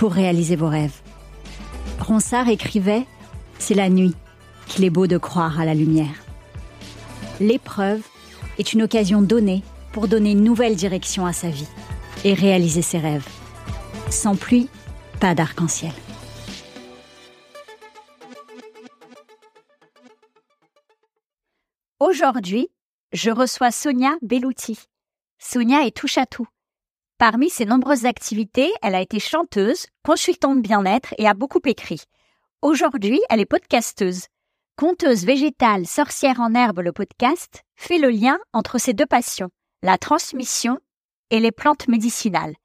pour réaliser vos rêves. Ronsard écrivait C'est la nuit qu'il est beau de croire à la lumière. L'épreuve est une occasion donnée pour donner une nouvelle direction à sa vie et réaliser ses rêves. Sans pluie, pas d'arc-en-ciel. Aujourd'hui, je reçois Sonia Bellouti. Sonia est touche à tout. Parmi ses nombreuses activités, elle a été chanteuse, consultante bien-être et a beaucoup écrit. Aujourd'hui, elle est podcasteuse. Conteuse végétale, sorcière en herbe, le podcast fait le lien entre ces deux passions, la transmission et les plantes médicinales,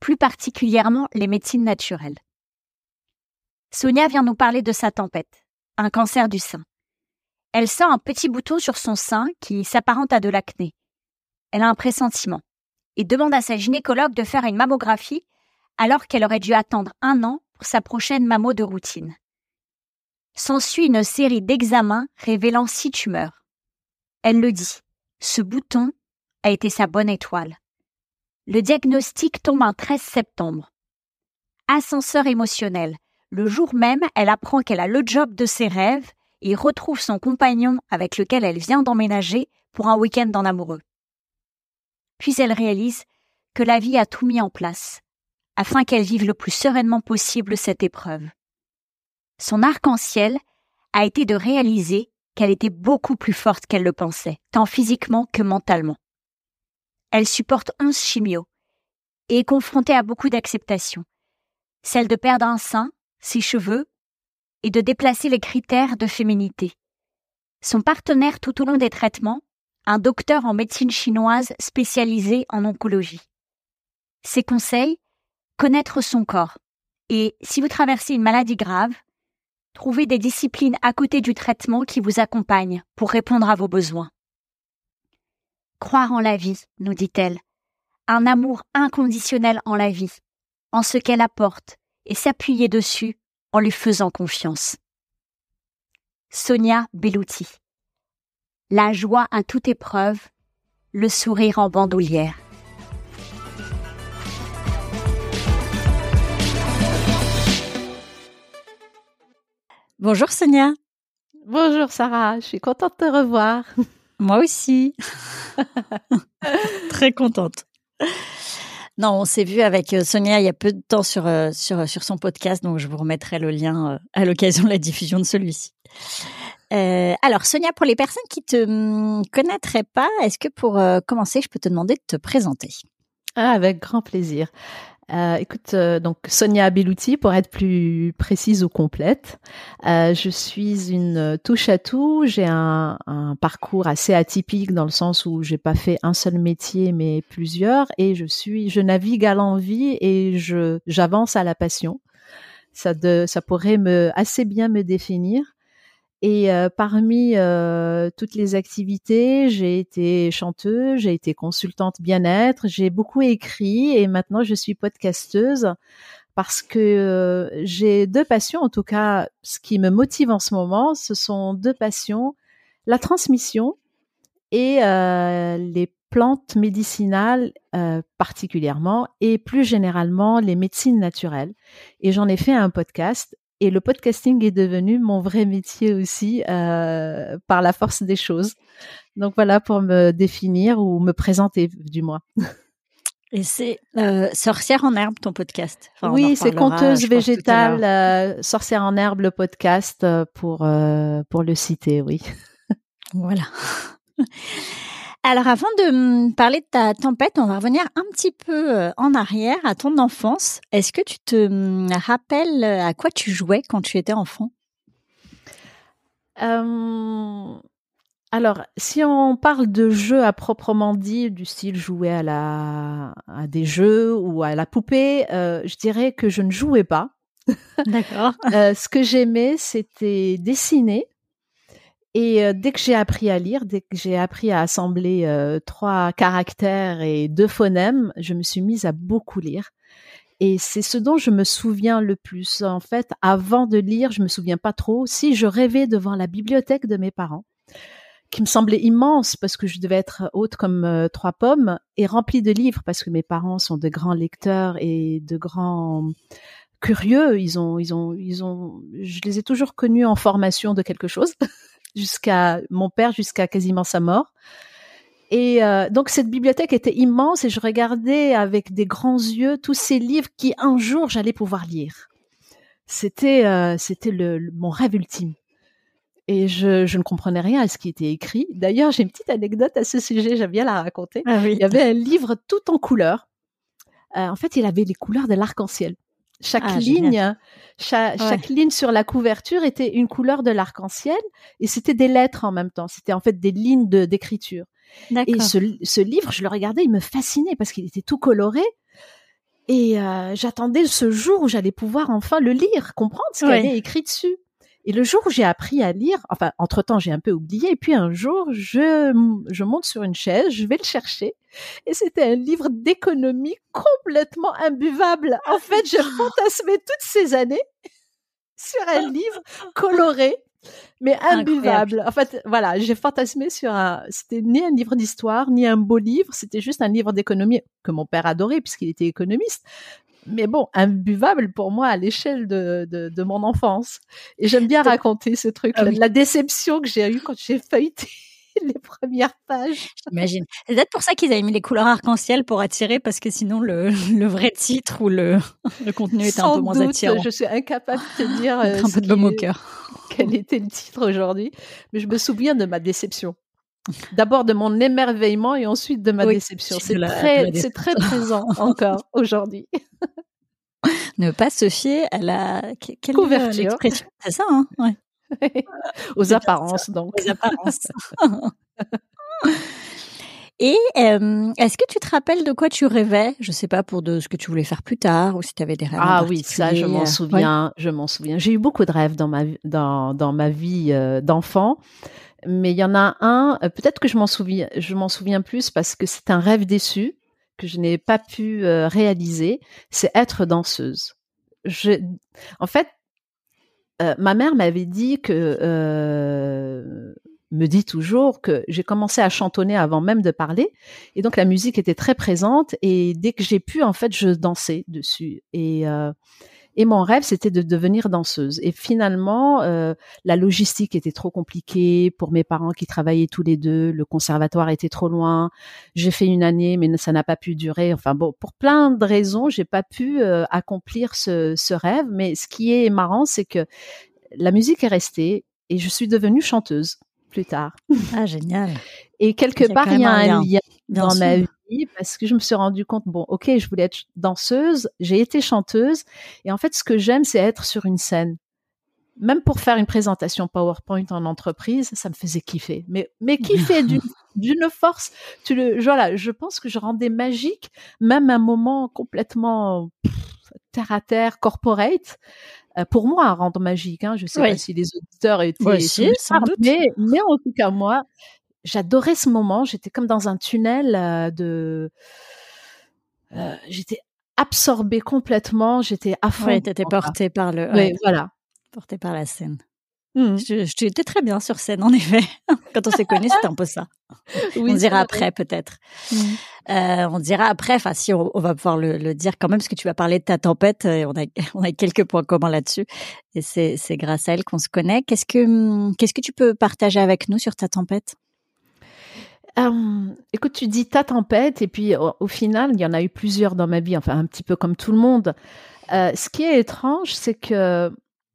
plus particulièrement les médecines naturelles. Sonia vient nous parler de sa tempête, un cancer du sein. Elle sent un petit bouton sur son sein qui s'apparente à de l'acné. Elle a un pressentiment et demande à sa gynécologue de faire une mammographie alors qu'elle aurait dû attendre un an pour sa prochaine mammo de routine. S'ensuit une série d'examens révélant six tumeurs. Elle le dit, ce bouton a été sa bonne étoile. Le diagnostic tombe un 13 septembre. Ascenseur émotionnel. Le jour même, elle apprend qu'elle a le job de ses rêves et retrouve son compagnon avec lequel elle vient d'emménager pour un week-end en amoureux. Puis elle réalise que la vie a tout mis en place, afin qu'elle vive le plus sereinement possible cette épreuve. Son arc-en-ciel a été de réaliser qu'elle était beaucoup plus forte qu'elle le pensait, tant physiquement que mentalement. Elle supporte onze chimios et est confrontée à beaucoup d'acceptation, celle de perdre un sein, ses cheveux, et de déplacer les critères de féminité. Son partenaire tout au long des traitements un docteur en médecine chinoise spécialisé en oncologie. Ses conseils Connaître son corps. Et si vous traversez une maladie grave, trouver des disciplines à côté du traitement qui vous accompagnent pour répondre à vos besoins. Croire en la vie, nous dit-elle. Un amour inconditionnel en la vie, en ce qu'elle apporte, et s'appuyer dessus en lui faisant confiance. Sonia Bellouti la joie à toute épreuve, le sourire en bandoulière. Bonjour Sonia. Bonjour Sarah, je suis contente de te revoir. Moi aussi. Très contente. Non, on s'est vu avec euh, Sonia il y a peu de temps sur, euh, sur, sur son podcast, donc je vous remettrai le lien euh, à l'occasion de la diffusion de celui-ci. Euh, alors Sonia, pour les personnes qui te hum, connaîtraient pas, est-ce que pour euh, commencer, je peux te demander de te présenter? Ah, Avec grand plaisir. Euh, écoute, euh, donc Sonia Belouti, pour être plus précise ou complète, euh, je suis une touche à tout. J'ai un, un, parcours assez atypique dans le sens où j'ai pas fait un seul métier, mais plusieurs, et je suis, je navigue à l'envie et je j'avance à la passion. Ça, de, ça pourrait me assez bien me définir. Et euh, parmi euh, toutes les activités, j'ai été chanteuse, j'ai été consultante bien-être, j'ai beaucoup écrit et maintenant je suis podcasteuse parce que euh, j'ai deux passions, en tout cas ce qui me motive en ce moment, ce sont deux passions, la transmission et les plantes médicinales particulièrement et plus généralement les médecines naturelles. Et j'en ai fait un podcast et le podcasting est devenu mon vrai métier aussi euh, par la force des choses. Donc voilà pour me définir ou me présenter du moins. Et c'est euh, Sorcière en herbe, ton podcast. oui, c'est Conteuse végétale, euh, Sorcière en herbe, le podcast, pour, pour le citer, oui. voilà. Alors avant de parler de ta tempête, on va revenir un petit peu en arrière à ton enfance. Est-ce que tu te rappelles à quoi tu jouais quand tu étais enfant? Alors, si on parle de jeux à proprement dit, du style jouer à, la, à des jeux ou à la poupée, euh, je dirais que je ne jouais pas. D'accord. euh, ce que j'aimais, c'était dessiner. Et euh, dès que j'ai appris à lire, dès que j'ai appris à assembler euh, trois caractères et deux phonèmes, je me suis mise à beaucoup lire. Et c'est ce dont je me souviens le plus. En fait, avant de lire, je me souviens pas trop. Si je rêvais devant la bibliothèque de mes parents, qui me semblait immense parce que je devais être haute comme euh, trois pommes et remplie de livres parce que mes parents sont de grands lecteurs et de grands curieux. Ils ont, ils ont, ils ont, je les ai toujours connus en formation de quelque chose jusqu'à mon père jusqu'à quasiment sa mort. Et euh, donc cette bibliothèque était immense et je regardais avec des grands yeux tous ces livres qui un jour j'allais pouvoir lire. C'était euh, c'était le, mon rêve ultime et je, je, ne comprenais rien à ce qui était écrit. D'ailleurs, j'ai une petite anecdote à ce sujet, j'aime bien la raconter. Ah il y avait un livre tout en couleurs. Euh, en fait, il avait les couleurs de l'arc-en-ciel. Chaque ah, ligne, chaque, ligne sur la couverture était une couleur de l'arc-en-ciel et c'était des lettres en même temps. C'était en fait des lignes d'écriture. Et ce, ce, livre, je le regardais, il me fascinait parce qu'il était tout coloré. Et euh, j'attendais ce jour où j'allais pouvoir enfin le lire, comprendre ce qu'il y avait écrit dessus. Et le jour où j'ai appris à lire, enfin, entre-temps, j'ai un peu oublié, et puis un jour, je, je monte sur une chaise, je vais le chercher, et c'était un livre d'économie complètement imbuvable. En fait, je fantasmais toutes ces années sur un livre coloré, mais imbuvable. En fait, voilà, j'ai fantasmé sur un, c'était ni un livre d'histoire, ni un beau livre, c'était juste un livre d'économie que mon père adorait puisqu'il était économiste, mais bon, imbuvable pour moi à l'échelle de, de, de, mon enfance. Et j'aime bien raconter ce truc, ah la, déception que j'ai eue quand j'ai feuilleté les premières pages. J'imagine. C'est peut-être pour ça qu'ils avaient mis les couleurs arc-en-ciel pour attirer, parce que sinon le, le vrai titre ou le, le contenu était un peu moins attirant. Je suis incapable de te dire euh, un peu de baume au cœur. Quel était le titre aujourd'hui, mais je me souviens de ma déception. D'abord de mon émerveillement et ensuite de ma déception. C'est très, c'est très présent encore aujourd'hui. ne pas se fier à la quelle couverture. C'est ça, hein ouais. Aux apparences, donc. Aux apparences. Et est-ce que tu te rappelles de quoi tu rêvais? Je sais pas pour de ce que tu voulais faire plus tard ou si tu avais des rêves. Ah oui, ça je m'en souviens, je m'en souviens. J'ai eu beaucoup de rêves dans ma dans dans ma vie euh, d'enfant mais il y en a un, euh, peut-être que je m'en souviens, souviens plus parce que c'est un rêve déçu que je n'ai pas pu euh, réaliser, c'est être danseuse. En fait, euh, ma mère m'avait dit que, me dit toujours que j'ai commencé à chantonner avant même de parler, et donc la musique était très présente, et dès que j'ai pu, en fait, je dansais dessus. Et et mon rêve, c'était de devenir danseuse. Et finalement, euh, la logistique était trop compliquée pour mes parents qui travaillaient tous les deux. Le conservatoire était trop loin. J'ai fait une année, mais ça n'a pas pu durer. Enfin bon, pour plein de raisons, j'ai pas pu euh, accomplir ce, ce rêve. Mais ce qui est marrant, c'est que la musique est restée et je suis devenue chanteuse plus tard. Ah, génial. Et quelque part, il y a un lien dans ma vie parce que je me suis rendu compte, bon, ok, je voulais être danseuse, j'ai été chanteuse, et en fait, ce que j'aime, c'est être sur une scène. Même pour faire une présentation PowerPoint en entreprise, ça me faisait kiffer. Mais, mais kiffer d'une force, tu le, voilà, je pense que je rendais magique même un moment complètement terre à terre, corporate, euh, pour moi, à rendre magique. Hein. Je sais pas si les auditeurs étaient, mais, mais en tout cas moi, j'adorais ce moment. J'étais comme dans un tunnel euh, de. Euh, j'étais absorbée complètement. J'étais à fond. Oui, t'étais portée par le. Oui, voilà. Portée par la scène. Mmh. Je, très bien sur scène, en effet. Quand on s'est connus, c'était un peu ça. Oui, on dira après, peut-être. Mmh. Euh, on dira après, enfin, si on, va pouvoir le, le, dire quand même, parce que tu vas parler de ta tempête, et on a, on a quelques points communs là-dessus. Et c'est, c'est grâce à elle qu'on se connaît. Qu'est-ce que, qu'est-ce que tu peux partager avec nous sur ta tempête? Écoute, tu dis ta tempête, et puis au, final, il y en a eu plusieurs dans ma vie, enfin un petit peu comme tout le monde. ce qui est étrange, c'est que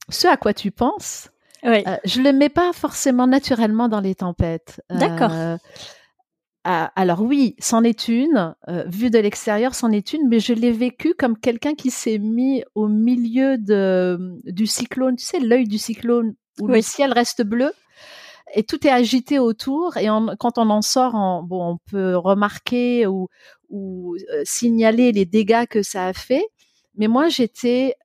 ce à quoi tu penses, je le mets pas forcément naturellement dans les tempêtes. D'accord. Alors oui, c'en est une, euh, vue de l'extérieur, c'en est une, mais je l'ai vécu comme quelqu'un qui s'est mis au milieu de, du cyclone, tu sais, l'œil du cyclone, où le ciel reste bleu? Et tout est agité autour. Et quand on en sort, bon, on peut remarquer ou, ou euh, signaler les dégâts que ça a fait. Mais moi, j'étais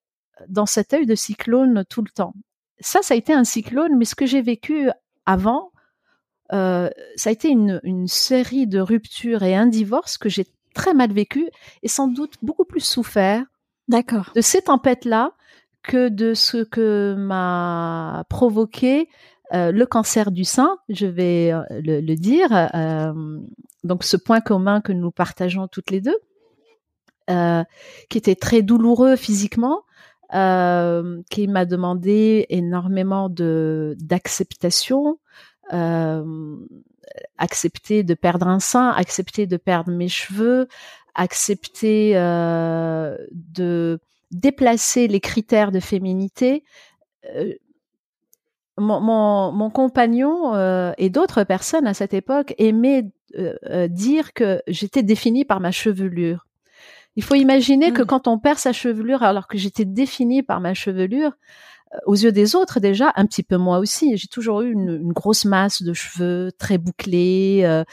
dans cet œil de cyclone tout le temps. Ça, ça a été un cyclone, mais ce que j'ai vécu avant, euh, ça a été une, une, série de ruptures et un divorce que j'ai très mal vécu et sans doute beaucoup plus souffert D'accord. de ces tempêtes-là que de ce que m'a provoqué euh, le cancer du sein, je vais euh, le, le dire. Euh, donc ce point commun que nous partageons toutes les deux, euh, qui était très douloureux physiquement, qui m'a demandé énormément de d'acceptation, euh, accepter de perdre un sein, accepter de perdre mes cheveux, accepter euh, de déplacer les critères de féminité. Euh, mon, mon, mon, compagnon euh, et d'autres personnes à cette époque aimaient euh, dire que j'étais définie par ma chevelure. Il faut imaginer que mmh. quand on perd sa chevelure alors que j'étais définie par ma chevelure, aux yeux des autres déjà, un petit peu moi aussi. J'ai toujours eu une, grosse masse de cheveux très bouclés. Euh,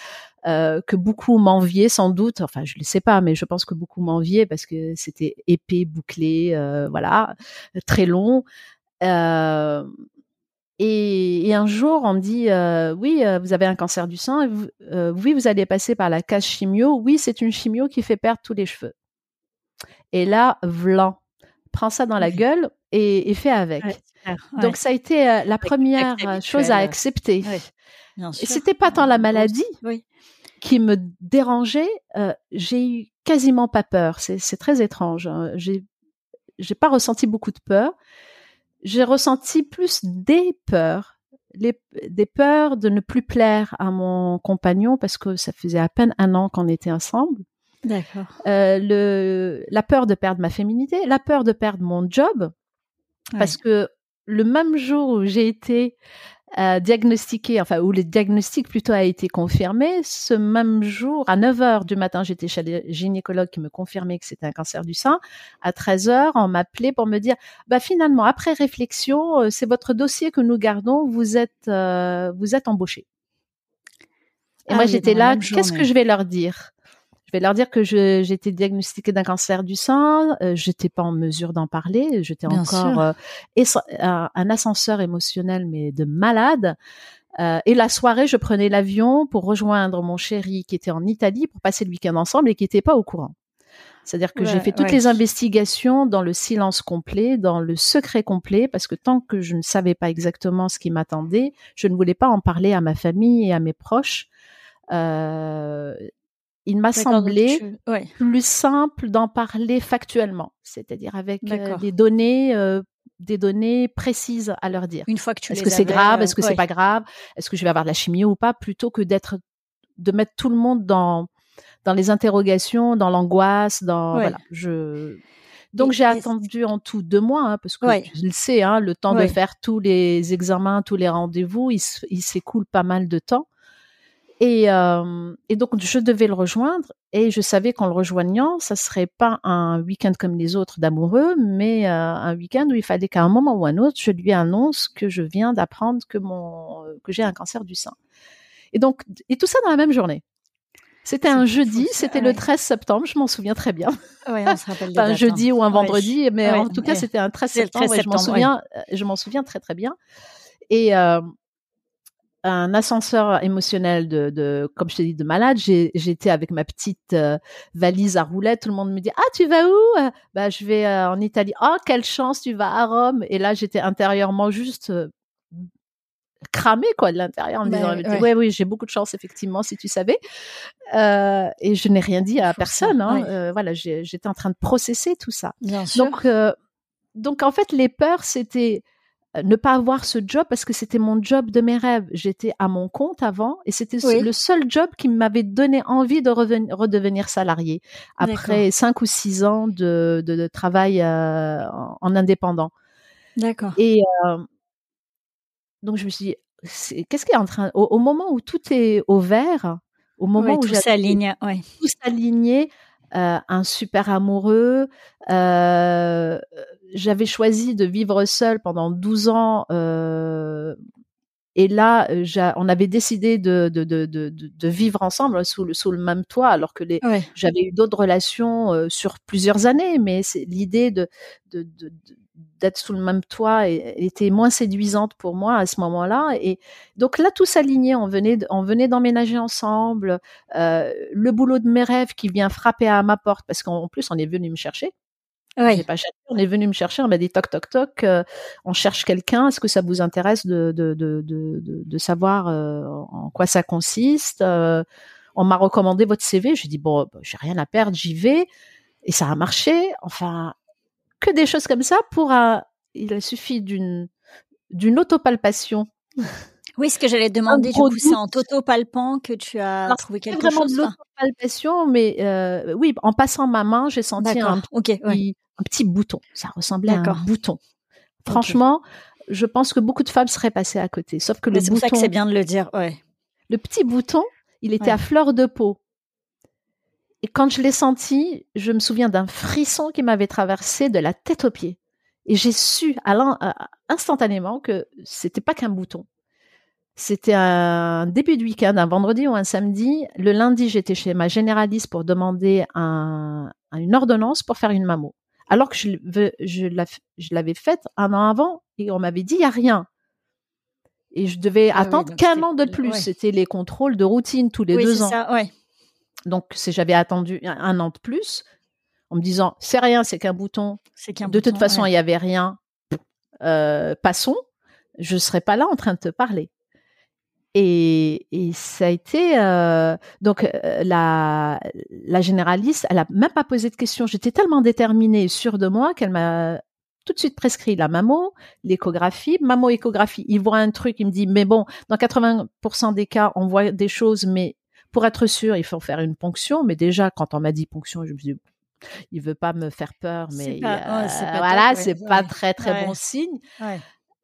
euh, que beaucoup m'enviaient sans doute, enfin je ne sais pas, mais je pense que beaucoup m'enviaient parce que c'était épais, bouclé, euh, voilà, très long. Euh, et, et, un jour, on me dit euh, oui, euh, vous avez un cancer du sein, oui, vous allez passer par la case chimio, oui, c'est une chimio qui fait perdre tous les cheveux. Et là, vlan, prends ça dans la gueule et, et fais avec. Donc ça a été euh, la première euh, chose à accepter. Et c'était pas tant la maladie qui me dérangeait. Euh, j'ai eu quasiment pas peur. C'est très étrange. Hein. J'ai j'ai pas ressenti beaucoup de peur. J'ai ressenti plus des peurs, les, des peurs de ne plus plaire à mon compagnon parce que ça faisait à peine un an qu'on était ensemble. D'accord. Euh, le, la peur de perdre ma féminité, la peur de perdre mon job, parce que le même jour où j'ai été diagnostiquée, enfin où le diagnostic plutôt a été confirmé, ce même jour, à 9 heures du matin, j'étais chez le gynécologue qui me confirmait que c'était un cancer du sein. À 13 heures, on m'appelait pour me dire, bah finalement, après réflexion, euh, c'est votre dossier que nous gardons, vous êtes, euh, vous êtes embauché. Et ah moi, j'étais là, qu'est-ce que je vais leur dire? Je vais leur dire que j'ai été diagnostiquée d'un cancer du sein. Euh, j'étais pas en mesure d'en parler. J'étais encore euh, un, ascenseur émotionnel, mais de malade. Euh, et la soirée, je prenais l'avion pour rejoindre mon chéri qui était en Italie pour passer le week-end ensemble et qui n'était pas au courant. C'est-à-dire que j'ai fait toutes les investigations dans le silence complet, dans le secret complet, parce que tant que je ne savais pas exactement ce qui m'attendait, je ne voulais pas en parler à ma famille et à mes proches. Euh, il m'a semblé plus simple d'en parler factuellement, c'est-à-dire avec euh, des données, euh, des données précises à leur dire. Une fois que tu est-ce que c'est grave, est-ce que c'est pas grave, est-ce que je vais avoir de la chimie ou pas, plutôt que d'être, de mettre tout le monde dans dans les interrogations, dans l'angoisse, dans voilà. Je donc j'ai attendu en tout deux mois, hein, parce que je le sais, hein, le temps de faire tous les examens, tous les rendez-vous, il s'écoule pas mal de temps. Et, euh, et, donc, je devais le rejoindre et je savais qu'en le rejoignant, ça serait pas un week-end comme les autres d'amoureux, mais euh, un week-end où il fallait qu'à un moment ou un autre, je lui annonce que je viens d'apprendre que mon que j'ai un cancer du sein. Et donc, et tout ça dans la même journée. C'était un jeudi, c'était le 13 septembre, je m'en souviens très bien. Ouais, on se rappelle un jeudi ou un vendredi, mais en tout cas, c'était un 13 septembre, et je m'en souviens, je m'en souviens très très bien. Et euh, un ascenseur émotionnel de, de comme je t'ai dit, de malade. J'étais avec ma petite euh, valise à roulettes. Tout le monde me dit, ah, tu vas où? Euh, bah, je vais euh, en Italie. Oh, quelle chance, tu vas à Rome. Et là, j'étais intérieurement juste cramée, quoi, de l'intérieur, en me disant, ouais. oui, j'ai beaucoup de chance, effectivement, si tu savais. et je n'ai rien dit à personne. Hein. voilà, j'étais en train de processer tout ça. Bien sûr. Donc, donc, en fait, les peurs, c'était ne pas avoir ce job parce que c'était mon job de mes rêves. J'étais à mon compte avant et c'était le seul job qui m'avait donné envie de redevenir salarié après cinq ou six ans de, de, travail euh, en, indépendant. D'accord. Et euh, donc je me suis dit, qu'est-ce qui est en train, au, moment où tout est au vert, au moment où tout s'aligne, ouais. tout euh, un super amoureux. Euh, j'avais choisi de vivre seule pendant 12 ans. Euh, et là, on avait décidé de, de, de, de, vivre ensemble sous le, sous le même toit, alors que les, j'avais eu d'autres relations sur plusieurs années, mais c'est l'idée de, d'être sous le même toit était moins séduisante pour moi à ce moment-là. Et donc là, tout s'alignait. On venait, on venait d'emménager ensemble. Euh, le boulot de mes rêves qui vient frapper à ma porte parce qu'en plus, on est venu me chercher. Oui. Pas on est venu me chercher. On m'a dit toc toc toc. Euh, on cherche quelqu'un. Est-ce que ça vous intéresse de de de de, de, savoir euh, en quoi ça consiste? On m'a recommandé votre CV. J'ai dit bon, bah, j'ai rien à perdre, j'y vais. Et ça a marché. Enfin, que des choses comme ça pour un, il suffit d'une d'une autopalpation. Oui, ce que j'allais demander, du coup, c'est en autopalpant que tu as trouvé quelque vraiment chose. Vraiment de l'autopalpation, mais euh, oui, en passant ma main, j'ai senti un, petit, un petit bouton. Ça ressemblait à un bouton. Franchement, je pense que beaucoup de femmes seraient passées à côté. Sauf que le bouton. C'est pour ça que c'est bien de le dire, ouais. Le petit bouton, il était à fleur de peau. Et quand je l'ai senti, je me souviens d'un frisson qui m'avait traversé de la tête aux pieds. Et j'ai su instantanément que c'était pas qu'un bouton. C'était un début de week-end, un vendredi ou un samedi. Le lundi, j'étais chez ma généraliste pour demander un, une ordonnance pour faire une mammo. Alors que je, je l'avais faite un an avant et on m'avait dit il y a rien. Et je devais ah attendre qu'un an de plus. C'était les contrôles de routine tous les oui, deux ans. Ça, ouais. Donc, si j'avais attendu un, an de plus, en me disant, c'est rien, c'est qu'un bouton. de toute façon, il n'y avait rien. Euh, passons. Je ne serais pas là en train de te parler. Et, ça a été euh, donc euh, la, la généraliste, elle a même pas posé de questions. J'étais tellement déterminée et sûre de moi qu'elle m'a tout de suite prescrit la mammo, l'échographie, mammo-échographie. Il voit un truc, il me dit, mais bon, dans 80% des cas, on voit des choses, mais pour être sûr, il faut faire une ponction. Mais déjà, quand on m'a dit ponction, je me suis dit, il veut pas me faire peur, mais voilà, c'est pas très très bon signe.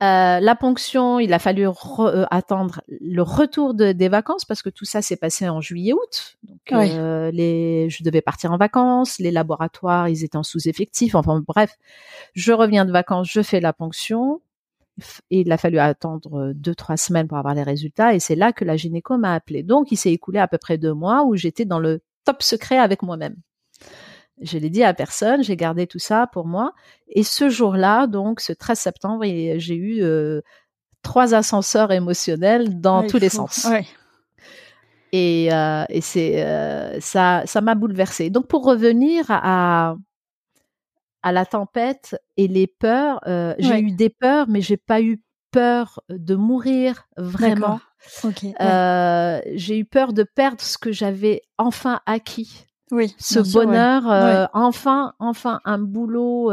Euh, la ponction, il a fallu euh, attendre le retour des vacances parce que tout ça s'est passé en juillet-août. Donc, euh, les, je devais partir en vacances, les laboratoires, ils étaient en sous-effectif. Enfin bref, je reviens de vacances, je fais la ponction. Et il a fallu attendre euh, deux, trois semaines pour avoir les résultats. Et c'est là que la gynéco m'a appelé. Donc, il s'est écoulé à peu près deux mois où j'étais dans le top secret avec moi-même. Je l'ai dit à personne, j'ai gardé tout ça pour moi. Et ce jour-là, donc ce 13 septembre, j'ai eu euh, trois ascenseurs émotionnels dans tous les sens. Et, euh, et c'est ça, ça m'a bouleversée. Donc pour revenir à, à la tempête et les peurs. Euh, j'ai eu des peurs, mais j'ai pas eu peur de mourir vraiment. Euh, j'ai eu peur de perdre ce que j'avais enfin acquis. Oui, ce bonheur, euh, enfin, enfin un boulot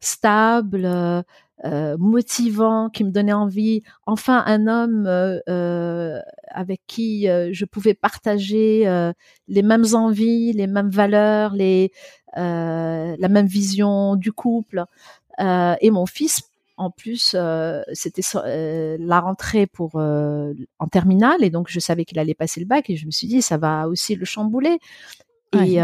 stable, motivant, qui me donnait envie. Enfin un homme avec qui je pouvais partager les mêmes envies, les mêmes valeurs, les euh, la même vision du couple. Euh, et mon fils, en plus, euh, c'était la rentrée pour en terminale, et donc je savais qu'il allait passer le bac, et je me suis dit ça va aussi le chambouler. Et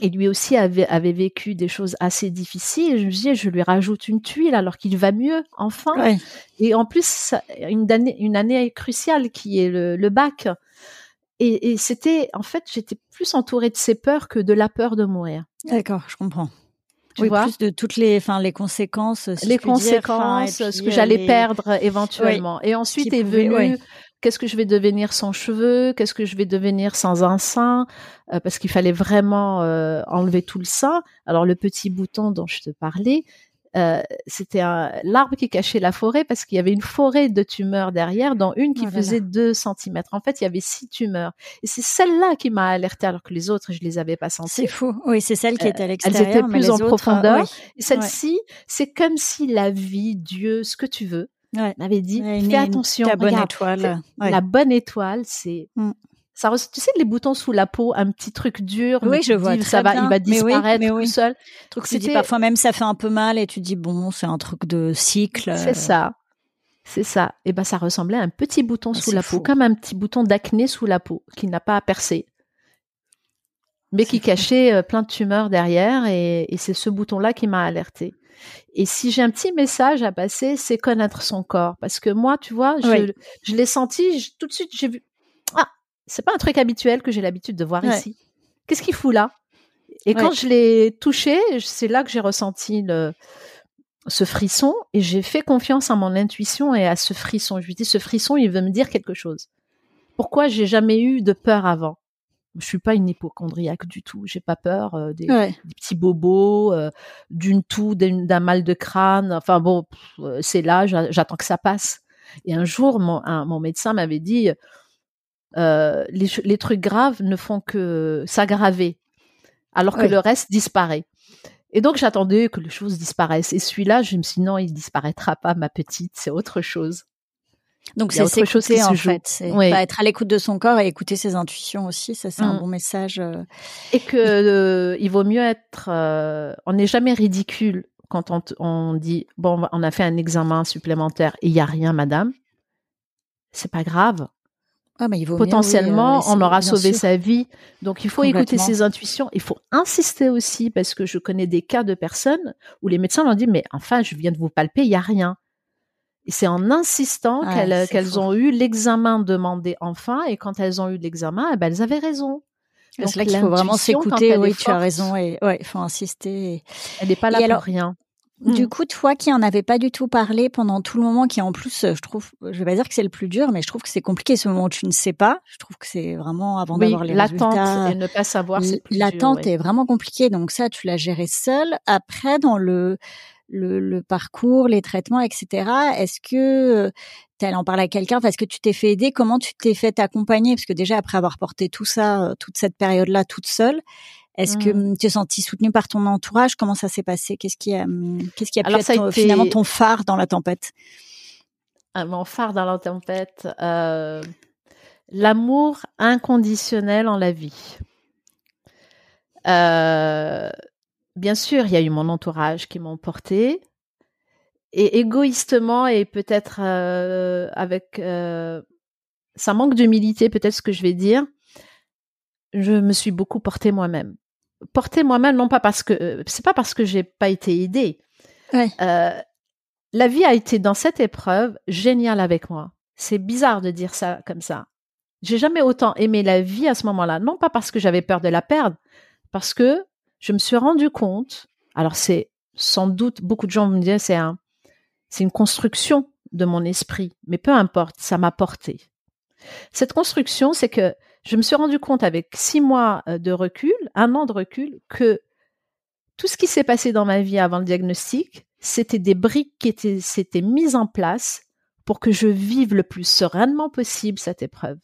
et lui aussi avait, avait, vécu des choses assez difficiles. Je me disais, je lui rajoute une tuile alors qu'il va mieux, enfin. Et en plus, une année, une année cruciale qui est le, le bac. Et, et c'était, en fait, j'étais plus entourée de ces peurs que de la peur de mourir. D'accord, je comprends. Tu oui, vois? plus de toutes les, enfin, les conséquences. les conséquences, ce que j'allais perdre éventuellement. et ensuite est venu, qu'est-ce que je vais devenir sans cheveux, qu'est-ce que je vais devenir sans un sein, euh, parce qu'il fallait vraiment euh, enlever tout le sein. Alors le petit bouton dont je te parlais, euh, c'était l'arbre qui cachait la forêt parce qu'il y avait une forêt de tumeurs derrière, dont une qui oh faisait 2 cm. En fait, il y avait six tumeurs. Et c'est celle-là qui m'a alertée alors que les autres, je les avais pas senties. C'est fou. Oui, c'est celle qui était à l'extérieur. Elles étaient plus en profondeur. Et celle-ci, c'est comme si la vie, Dieu, ce que tu veux, m'avait dit, fais attention. La bonne étoile. La bonne étoile, c'est mm tu sais les boutons sous la peau, un petit truc dur. Oui, je vois. ça va, il va disparaître tout seul. Truc tu dis parfois même ça fait un peu mal et tu dis bon, c'est un truc de cycle. C'est ça. C'est ça. Et ben ça ressemblait à un petit bouton ah, sous la peau, comme un petit bouton d'acné sous la peau qui n'a pas à percer, mais qui cachait euh, plein de tumeurs derrière. Et, c'est ce bouton-là qui m'a alerté. Et si j'ai un petit message à passer, c'est connaître son corps. Parce que moi, tu vois, je, je l'ai senti, tout de suite, j'ai vu, c'est pas un truc habituel que j'ai l'habitude de voir ici. Qu'est-ce qu'il fout là? Et quand je l'ai touché, c'est là que j'ai ressenti le, ce frisson et j'ai fait confiance à mon intuition et à ce frisson. Je lui dis ce frisson, il veut me dire quelque chose. Pourquoi j'ai jamais eu de peur avant? Je suis pas une hypochondriaque du tout. J'ai pas peur euh, des, petits bobos, euh, d'une toux, d'un mal de crâne. Enfin bon, euh, c'est là, j'attends que ça passe. Et un jour, mon, mon médecin m'avait dit euh, les, trucs graves ne font que s'aggraver, alors que le reste disparaît. Et donc j'attendais que les choses disparaissent. Et celui-là, je me suis dit non, il disparaîtra pas, ma petite, c'est autre chose. Donc c'est autre chose en fait, c'est être à l'écoute de son corps et écouter ses intuitions aussi, ça c'est un mmh. bon message. Euh. Et que euh, il vaut mieux être, on n'est jamais ridicule quand on, on, dit bon, on a fait un examen supplémentaire et il y a rien, madame. C'est pas grave. Ah, Potentiellement, euh, on aura sauvé sa vie. Donc, il faut écouter ses intuitions. Il faut insister aussi parce que je connais des cas de personnes où les médecins leur dit mais enfin, je viens de vous palper, il y a rien. Et c'est en insistant qu'elles ont eu l'examen demandé enfin. Et quand elles ont eu l'examen, eh ben, elles avaient raison. C'est là qu'il faut vraiment s'écouter. Oui, tu as raison. Et ouais, il faut insister. Elle n'est pas là pour rien. Du mmh. coup, toi qui en avais pas du tout parlé pendant tout le moment, qui en plus, je trouve, je vais pas dire que c'est le plus dur, mais je trouve que c'est compliqué ce moment où tu ne sais pas. Je trouve que c'est vraiment avant d'avoir les l'attente et ne pas savoir, c'est plus L'attente est vraiment compliquée, donc ça, tu l'as géré seule. Après, dans le, le, le parcours, les traitements, etc. Est-ce que euh, tu en parler à quelqu'un? Est-ce que tu t'es fait aider? Comment tu t'es fait accompagner? Parce que déjà, après avoir porté tout ça, euh, toute cette période-là toute seule, est-ce que mmh. tu t'es senti soutenue par ton entourage? Comment ça s'est passé? Qu'est-ce qui a, qu'est-ce qui a pu être finalement ton phare dans la tempête? Ah, Mon phare dans la tempête, euh, l'amour inconditionnel en la vie. Euh, bien sûr, il y a eu mon entourage qui m'ont porté. Et égoïstement et peut-être euh, avec ça manque d'humilité, peut-être ce que je vais dire, je me suis beaucoup portée moi-même porter moi-même, non pas parce que euh, c'est pas parce que j'ai pas été aidée. Euh, la vie a été dans cette épreuve géniale avec moi. C'est bizarre de dire ça comme ça. J'ai jamais autant aimé la vie à ce moment-là, non pas parce que j'avais peur de la perdre, parce que je me suis rendu compte. Alors c'est sans doute beaucoup de gens me disaient c'est un, c'est une construction de mon esprit, mais peu importe, ça m'a porté. Cette construction, c'est que je me suis rendu compte avec six mois de recul, un an de recul, que tout ce qui s'est passé dans ma vie avant le diagnostic, c'était des briques qui étaient, s'étaient mises en place pour que je vive le plus sereinement possible cette épreuve.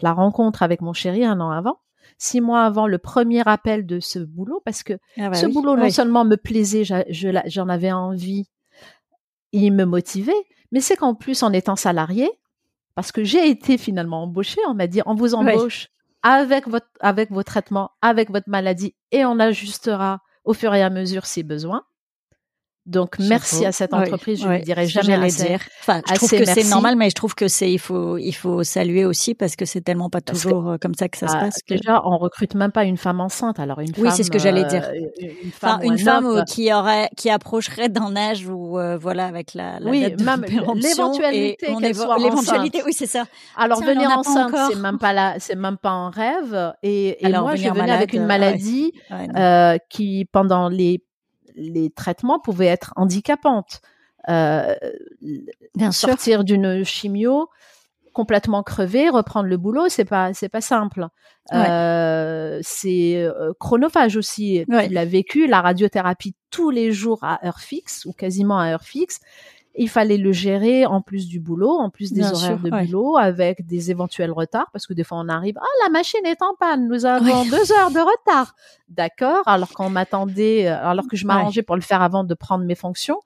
La rencontre avec mon chéri un an avant, six mois avant le premier appel de ce boulot, parce que ah bah ce boulot non seulement me plaisait, j'en avais envie, il me motivait, mais c'est qu'en plus, en étant salarié, parce que j'ai été finalement embauchée. On m'a dit, on vous embauche avec votre, avec vos traitements, avec votre maladie et on ajustera au fur et à mesure si besoin. Donc merci à cette entreprise, je ne dirais jamais assez. Dire. Enfin, je trouve que c'est normal, mais je trouve que c'est il faut il faut saluer aussi parce que c'est tellement pas toujours euh, comme ça que ça se bah, passe. Déjà, on recrute même pas une femme enceinte, alors une oui, c'est ce que j'allais dire. Euh, une femme, une femme qui aurait qui approcherait d'un âge où euh, voilà avec la, la oui, même l'éventualité l'éventualité, oui c'est ça. Alors venir enceinte, c'est même pas là, c'est même pas un rêve. Et, et moi, je venais avec une maladie qui pendant les les traitements pouvaient être handicapantes. Euh, Bien sortir d'une chimio, complètement crevé, reprendre le boulot, c'est pas c'est pas simple. Euh, c'est euh, chronophage aussi. Tu l'as vécu, la radiothérapie tous les jours à heure fixe ou quasiment à heure fixe. Il fallait le gérer en plus du boulot, en plus des horaires de boulot, avec des éventuels retards, parce que des fois on arrive, ah la machine est en panne, nous avons deux heures de retard, d'accord, alors qu'on m'attendait, euh, alors que je m'arrangeais pour le faire avant de prendre mes fonctions,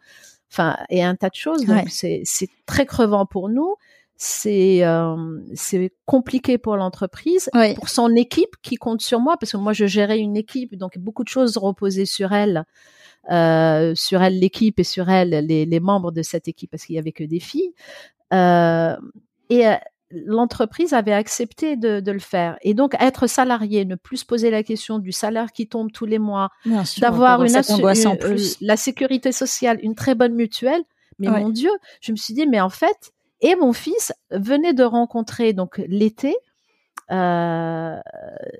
enfin et un tas de choses. Donc c'est c'est très crevant pour nous c'est euh, c'est compliqué pour l'entreprise, pour son équipe qui compte sur moi parce que moi je gérais une équipe donc beaucoup de choses reposaient sur elle, euh, sur elle l'équipe et sur elle les, les, membres de cette équipe parce qu'il y avait que des filles. Euh, et l'entreprise avait accepté de, de, le faire. Et donc être salarié, ne plus se poser la question du salaire qui tombe tous les mois, d'avoir une, euh, la sécurité sociale, une très bonne mutuelle. Mais mon Dieu, je me suis dit mais en fait et mon fils venait de rencontrer donc l'été euh,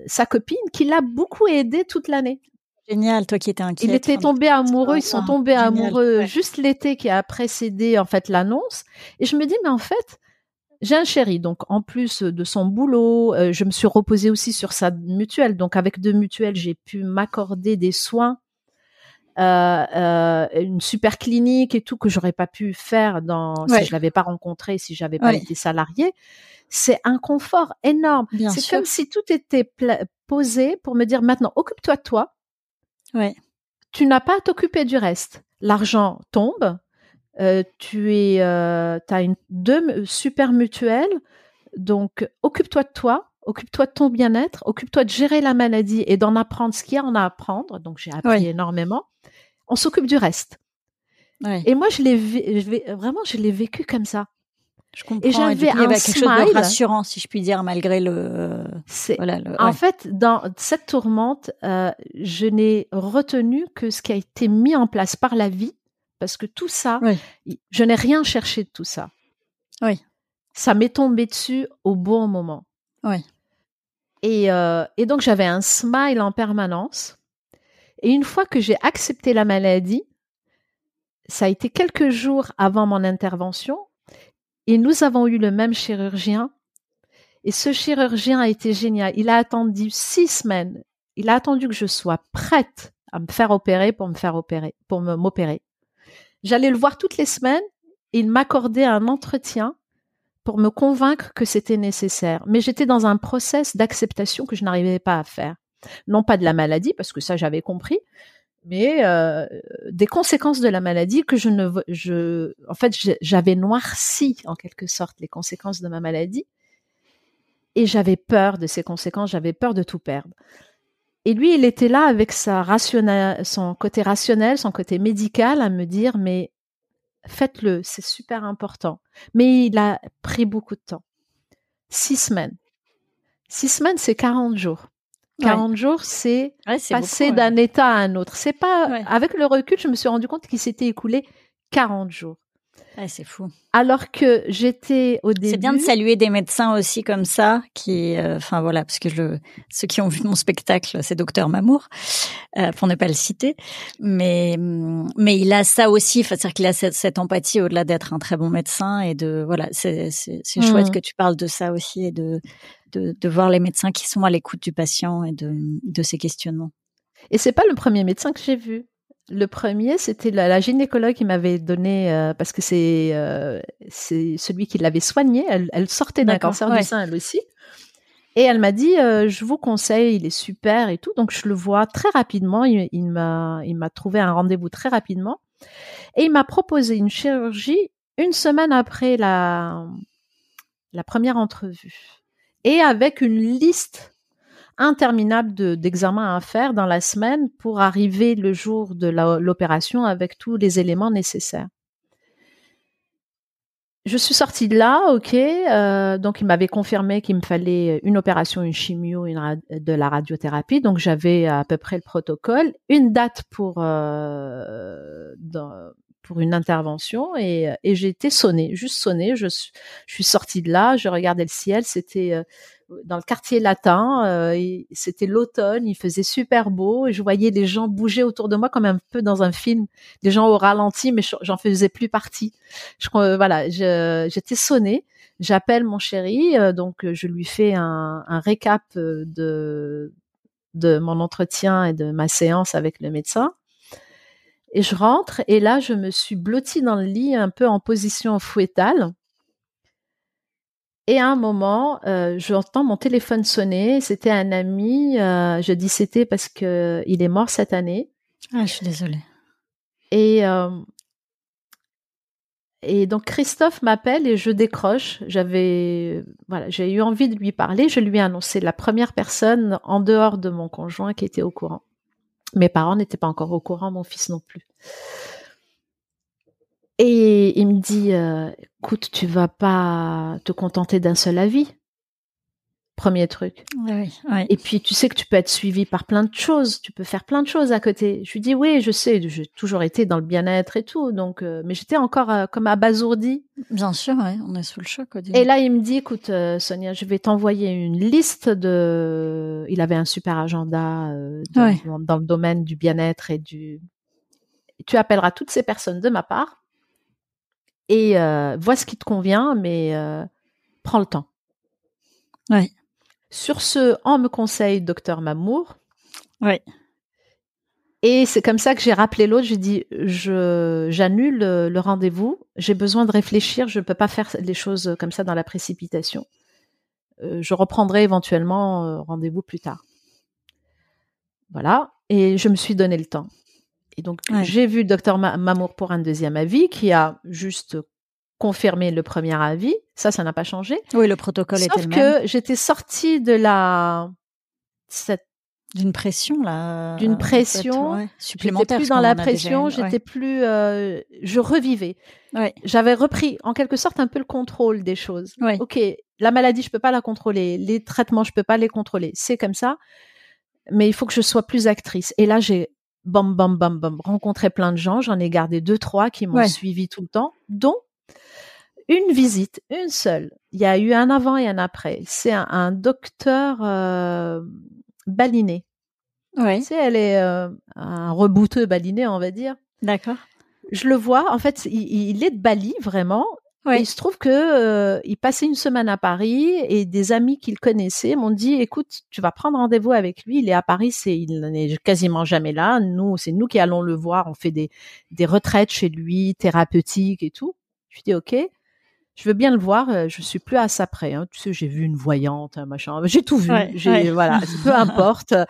sa copine qui l'a beaucoup aidé toute l'année. Génial, toi qui étais inquiète. Il était tombé amoureux, ils sont tombés amoureux juste l'été qui a précédé en fait l'annonce. Et je me dis mais en fait j'ai un chéri, donc en plus de son boulot, euh, je me suis reposée aussi sur sa mutuelle. Donc avec deux mutuelles, j'ai pu m'accorder des soins euh, euh, une super clinique et tout que j'aurais pas pu faire dans si je l'avais pas rencontré, si j'avais pas été salarié. C'est un confort énorme. C'est comme si tout était posé pour me dire maintenant occupe-toi de toi. Ouais. Tu n'as pas à t'occuper du reste. L'argent tombe. Euh, tu es, euh, as une deux super mutuelles. Donc occupe-toi de toi occupe-toi de ton bien-être, occupe-toi de gérer la maladie et d'en apprendre ce qu'il y a à apprendre. Donc j'ai appris énormément. On s'occupe du reste. Et moi, je l'ai vraiment, je l'ai vécu comme ça. Je comprends. Et j'avais un quelque chose de rassurant, si je puis dire, malgré le. Voilà, En fait, dans cette tourmente, euh, je n'ai retenu que ce qui a été mis en place par la vie, parce que tout ça, je n'ai rien cherché de tout ça. Oui. Ça m'est tombé dessus au bon moment. Oui. Et, euh, et donc j'avais un smile en permanence. Et une fois que j'ai accepté la maladie, ça a été quelques jours avant mon intervention, et nous avons eu le même chirurgien. Et ce chirurgien a été génial. Il a attendu six semaines. Il a attendu que je sois prête à me faire opérer pour m'opérer. J'allais le voir toutes les semaines. Il m'accordait un entretien pour me convaincre que c'était nécessaire. Mais j'étais dans un process d'acceptation que je n'arrivais pas à faire. Non pas de la maladie, parce que ça j'avais compris, mais euh, des conséquences de la maladie que je ne, je, en fait, j'avais noirci en quelque sorte les conséquences de ma maladie, et j'avais peur de ces conséquences, j'avais peur de tout perdre. Et lui, il était là avec sa son côté rationnel, son côté médical, à me dire mais faites-le, c'est super important. Mais il a pris beaucoup de temps. Six semaines. Six semaines, c'est 40 jours. 40 jours, c'est passer d'un état à un autre. C'est pas, avec le recul, je me suis rendu compte qu'il s'était écoulé 40 jours c'est fou. Alors que j'étais au début. C'est bien de saluer des médecins aussi comme ça, qui, euh, enfin voilà, parce que je, ceux qui ont vu mon spectacle, c'est Docteur Mamour, euh, pour ne pas le citer, mais mais il a ça aussi, c'est-à-dire qu'il a cette, empathie au-delà d'être un très bon médecin et de voilà, c'est c'est chouette mmh. que tu parles de ça aussi et de, de de voir les médecins qui sont à l'écoute du patient et de de ses questionnements. Et c'est pas le premier médecin que j'ai vu. Le premier, c'était la, gynécologue qui m'avait donné, euh, parce que c'est euh, c'est celui qui l'avait soignée. Elle, elle sortait d'un cancer du sein, elle aussi. Et elle m'a dit, euh, je vous conseille, il est super et tout. Donc je le vois très rapidement. Il, il m'a trouvé un rendez-vous très rapidement. Et il m'a proposé une chirurgie une semaine après la la première entrevue. Et avec une liste interminable d'examens à faire dans la semaine pour arriver le jour de l'opération avec tous les éléments nécessaires. Je suis sortie de là, ok. Euh, donc il m'avait confirmé qu'il me fallait une opération, une chimio, une de la radiothérapie. Donc j'avais à peu près le protocole, une date pour euh, pour une intervention et, et j'ai été sonnée, juste sonnée. Je, je suis sortie de là, je regardais le ciel, c'était euh, dans le quartier latin. Euh, C'était l'automne, il faisait super beau et je voyais les gens bouger autour de moi comme un peu dans un film, des gens au ralenti, mais j'en faisais plus partie. Je voilà, j'étais sonnée. J'appelle mon chéri, euh, donc je lui fais un, un récap euh, de de mon entretien et de ma séance avec le médecin. Et je rentre et là, je me suis blottie dans le lit un peu en position fouettale. Et à un moment, euh, j'entends mon téléphone sonner. C'était un ami. Euh, je dis c'était parce que il est mort cette année. Ah, je suis désolée. Et euh, et donc Christophe m'appelle et je décroche. J'avais voilà, j'ai eu envie de lui parler. Je lui ai annoncé la première personne en dehors de mon conjoint qui était au courant. Mes parents n'étaient pas encore au courant, mon fils non plus. Et il me dit, euh, écoute, tu vas pas te contenter d'un seul avis. Premier truc. Oui, Et puis tu sais que tu peux être suivi par plein de choses, tu peux faire plein de choses à côté. Je lui dis oui, je sais, j'ai toujours été dans le bien-être et tout, donc euh, mais j'étais encore euh, comme abasourdie. Bien sûr, ouais, on est sous le choc. Et là, il me dit, écoute, Sonia, je vais t'envoyer une liste de. Il avait un super agenda dans, dans, le domaine du bien-être et du. Tu appelleras toutes ces personnes de ma part et euh, vois ce qui te convient, mais euh, prends le temps. Ouais. Sur ce, on me conseille docteur Mamour. Ouais. Et c'est comme ça que j'ai rappelé l'autre. J'ai dit, je j'annule le, rendez-vous. J'ai besoin de réfléchir. Je ne peux pas faire les choses comme ça dans la précipitation. Euh, je reprendrai éventuellement rendez-vous plus tard. Voilà. Et je me suis donné le temps. Et donc, j'ai vu le docteur Mamour pour un deuxième avis qui a juste confirmé le premier avis. Ça, ça n'a pas changé. Oui, le protocole était le même. que j'étais sortie de la cette d'une pression là d'une pression. ouais, supplémentaire plus dans la pression j'étais plus euh, je revivais. Ouais. j'avais repris en quelque sorte un peu le contrôle des choses. Ok la maladie je peux pas la contrôler. Les traitements je peux pas les contrôler. C'est comme ça. Mais il faut que je sois plus actrice. Et là j'ai bam, bam, bam, bam, rencontré plein de gens. J'en ai gardé deux, trois qui m'ont suivi tout le temps, dont une visite, une seule. Il y a eu un avant et un après. C'est un, docteur euh, baliné. Oui. Tu sais, elle est euh, un rebouteux baliné, on va dire. D'accord. Je le vois. En fait, il, il est de Bali vraiment, il se trouve que euh, il passait une semaine à Paris et des amis qu'il connaissait m'ont dit "Écoute, tu vas prendre rendez-vous avec lui. Il est à Paris, c'est il n'est quasiment jamais là. Nous, c'est nous qui allons le voir. On fait des des retraites chez lui, thérapeutiques et tout." Je dis "OK." Je veux bien le voir. Euh, je suis plus à ça près. Hein. Tu sais, j'ai vu une voyante, un machin. J'ai tout vu. j'ai voilà, peu importe. Euh,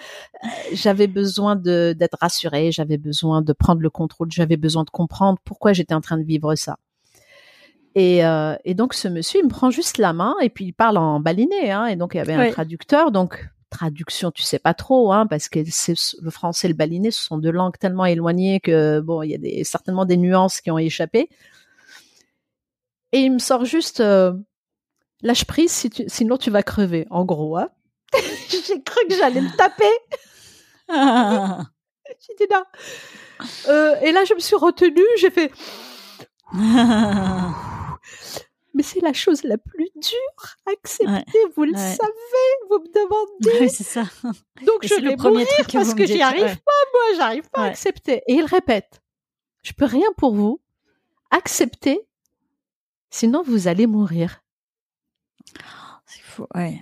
j'avais besoin de d'être rassurée. J'avais besoin de prendre le contrôle. J'avais besoin de comprendre pourquoi j'étais en train de vivre ça. Et, euh, et, donc ce monsieur, il me prend juste la main et puis il parle en baliné. Hein, et donc il y avait un traducteur. Donc traduction, tu sais pas trop, hein, parce que le français et le baliné, ce sont deux langues tellement éloignées que bon, il y a des, certainement des nuances qui ont échappé. Et il me sort juste euh, lâche prise, si tu, sinon tu vas crever. En gros, hein. j'ai cru que j'allais le taper. j'ai dit non. Euh, et là, je me suis retenue. J'ai fait mais c'est la chose la plus dure accepter. vous le savez, vous me demandez. Oui, c'est ça. Donc je vais le premier truc parce que j'y arrive pas, moi, j'arrive pas à accepter. Et il répète je peux rien pour vous. Acceptez, sinon vous allez mourir. C'est fou, ouais.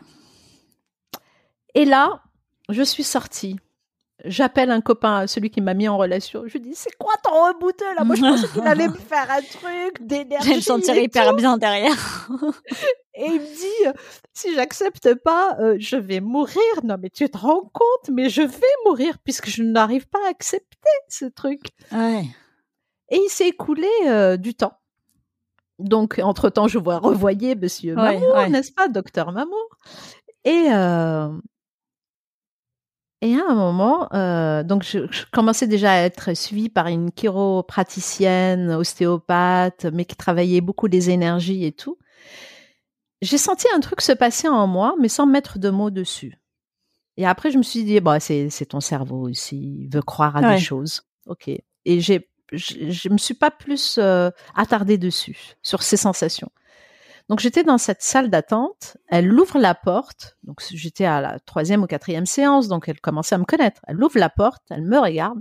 Et là, je suis sortie j'appelle un copain, celui qui m'a mis en relation. Je lui dis, c'est quoi ton rebouteux là? Moi, je pensais qu'il allait me faire un truc d'énergie. Je me sentir hyper bien derrière. et il me dit, si j'accepte pas, euh, je vais mourir. Non, mais tu te rends compte? Mais je vais mourir puisque je n'arrive pas à accepter ce truc. Ouais. Et il s'est écoulé euh, du temps. Donc, entre-temps, je vois revoyer Monsieur Mamour, n'est-ce pas, Docteur Mamour? Et, euh, et à un moment, euh, donc je, commençais déjà à être suivie par une chiropraticienne, ostéopathe, mais qui travaillait beaucoup les énergies et tout. J'ai senti un truc se passer en moi, mais sans mettre de mots dessus. Et après, je me suis dit, bah, c'est, ton cerveau aussi, il veut croire à des choses. Ok. Et j'ai, je, je me suis pas plus euh, attardée dessus, sur ces sensations. Donc j'étais dans cette salle d'attente, elle ouvre la porte, donc j'étais à la troisième ou quatrième séance, donc elle commençait à me connaître. Elle ouvre la porte, elle me regarde,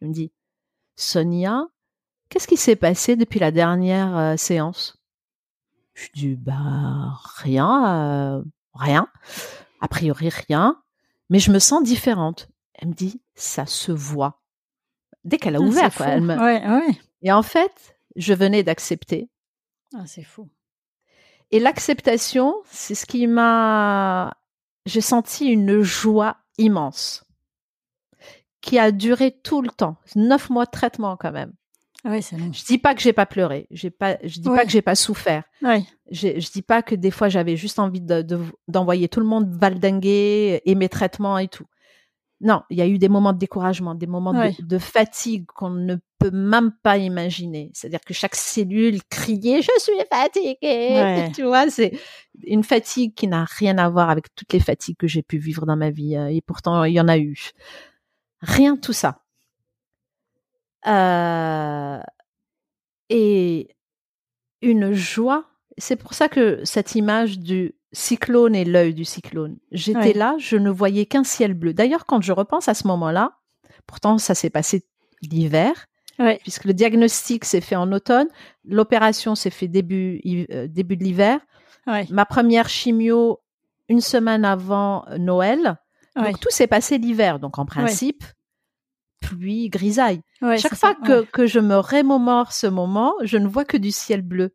elle me dit, Sonia, qu'est-ce qui s'est passé depuis la dernière euh, séance? Je dis, bah rien, euh, rien, a priori rien, mais je me sens différente. Elle me dit, ça se voit. Dès qu'elle a Ah, ouvert, quoi, elle me... Ouais, ouais. Et en fait, je venais d'accepter. Ah, c'est fou. Et l'acceptation, c'est ce qui m'a... J'ai senti une joie immense qui a duré tout le temps. Neuf mois de traitement quand même. Ouais, c'est long. Je dis pas que j'ai pas pleuré. J'ai pas, je dis pas que j'ai pas souffert. Ouais. Je, je dis pas que des fois j'avais juste envie de, de- d'envoyer tout le monde valdinguer et mes traitements et tout. Non, il y a eu des moments de découragement, des moments de- Ouais. de, fatigue qu'on ne peut même pas imaginer. C'est-à-dire que chaque cellule criait "Je suis fatiguée", Ouais. tu vois. C'est une fatigue qui n'a rien à voir avec toutes les fatigues que j'ai pu vivre dans ma vie. euh, Et pourtant, il y en a eu. Rien tout ça. Euh, et une joie. C'est pour ça que cette image du cyclone et l'œil du cyclone. J'étais Ouais. là, je ne voyais qu'un ciel bleu. D'ailleurs, quand je repense à ce moment-là, pourtant ça s'est passé l'hiver, Ouais. puisque le diagnostic s'est fait en automne, l'opération s'est fait début, euh, début de l'hiver, Ouais. ma première chimio une semaine avant Noël. Ouais. Donc tout s'est passé l'hiver. Donc en principe, pluie, grisaille. Chaque fois que, que je me remémore ce moment, je ne vois que du ciel bleu.